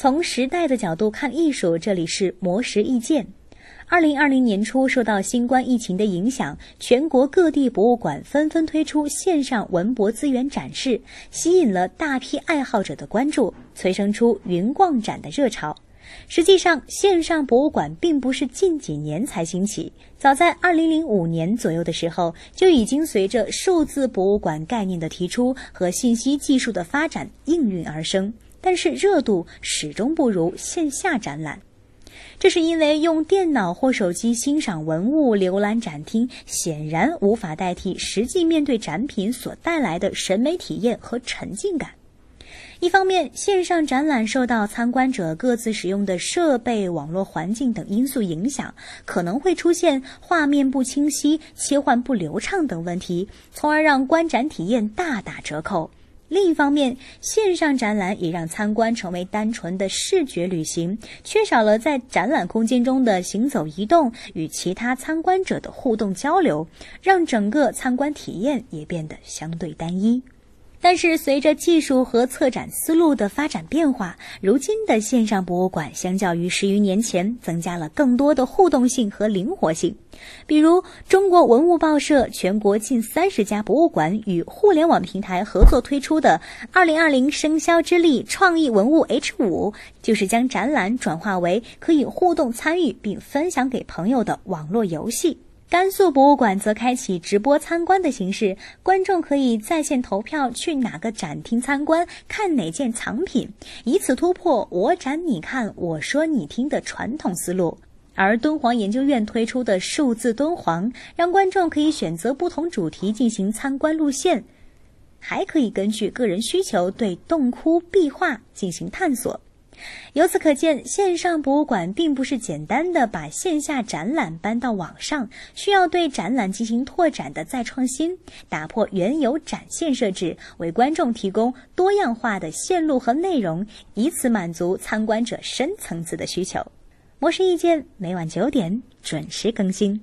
从时代的角度看艺术，这里是魔石意见。二零二零年初，受到新冠疫情的影响，全国各地博物馆纷纷推出线上文博资源展示，吸引了大批爱好者的关注，催生出云逛展的热潮。实际上，线上博物馆并不是近几年才兴起，早在二零零五年左右的时候，就已经随着数字博物馆概念的提出和信息技术的发展应运而生。但是热度始终不如线下展览，这是因为用电脑或手机欣赏文物、浏览展厅，显然无法代替实际面对展品所带来的审美体验和沉浸感。一方面，线上展览受到参观者各自使用的设备、网络环境等因素影响，可能会出现画面不清晰、切换不流畅等问题，从而让观展体验大打折扣。另一方面，线上展览也让参观成为单纯的视觉旅行，缺少了在展览空间中的行走移动与其他参观者的互动交流，让整个参观体验也变得相对单一。但是，随着技术和策展思路的发展变化，如今的线上博物馆相较于十余年前，增加了更多的互动性和灵活性。比如，中国文物报社全国近三十家博物馆与互联网平台合作推出的“二零二零生肖之力创意文物 H 五”，就是将展览转化为可以互动参与并分享给朋友的网络游戏。甘肃博物馆则开启直播参观的形式，观众可以在线投票去哪个展厅参观，看哪件藏品，以此突破“我展你看，我说你听”的传统思路。而敦煌研究院推出的数字敦煌，让观众可以选择不同主题进行参观路线，还可以根据个人需求对洞窟壁画进行探索。由此可见，线上博物馆并不是简单的把线下展览搬到网上，需要对展览进行拓展的再创新，打破原有展现设置，为观众提供多样化的线路和内容，以此满足参观者深层次的需求。模式意见每晚九点准时更新。